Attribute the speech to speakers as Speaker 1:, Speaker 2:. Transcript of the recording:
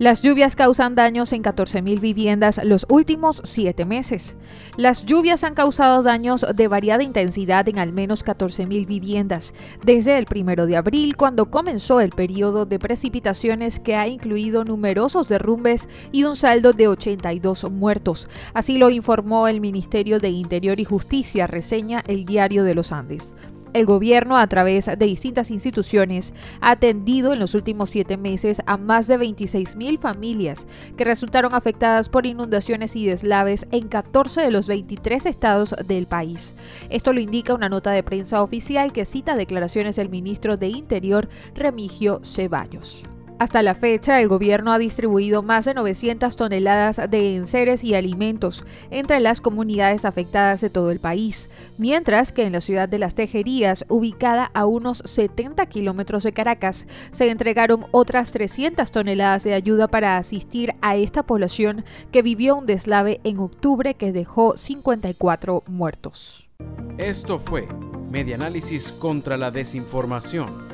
Speaker 1: Las lluvias causan daños en 14.000 viviendas los últimos siete meses. Las lluvias han causado daños de variada intensidad en al menos 14.000 viviendas desde el primero de abril, cuando comenzó el periodo de precipitaciones que ha incluido numerosos derrumbes y un saldo de 82 muertos. Así lo informó el Ministerio de Interior y Justicia, reseña el Diario de los Andes. El gobierno, a través de distintas instituciones, ha atendido en los últimos siete meses a más de 26.000 familias que resultaron afectadas por inundaciones y deslaves en 14 de los 23 estados del país. Esto lo indica una nota de prensa oficial que cita declaraciones del ministro de Interior, Remigio Ceballos. Hasta la fecha, el gobierno ha distribuido más de 900 toneladas de enseres y alimentos entre las comunidades afectadas de todo el país, mientras que en la ciudad de Las Tejerías, ubicada a unos 70 kilómetros de Caracas, se entregaron otras 300 toneladas de ayuda para asistir a esta población que vivió un deslave en octubre que dejó 54 muertos.
Speaker 2: Esto fue Medianálisis contra la Desinformación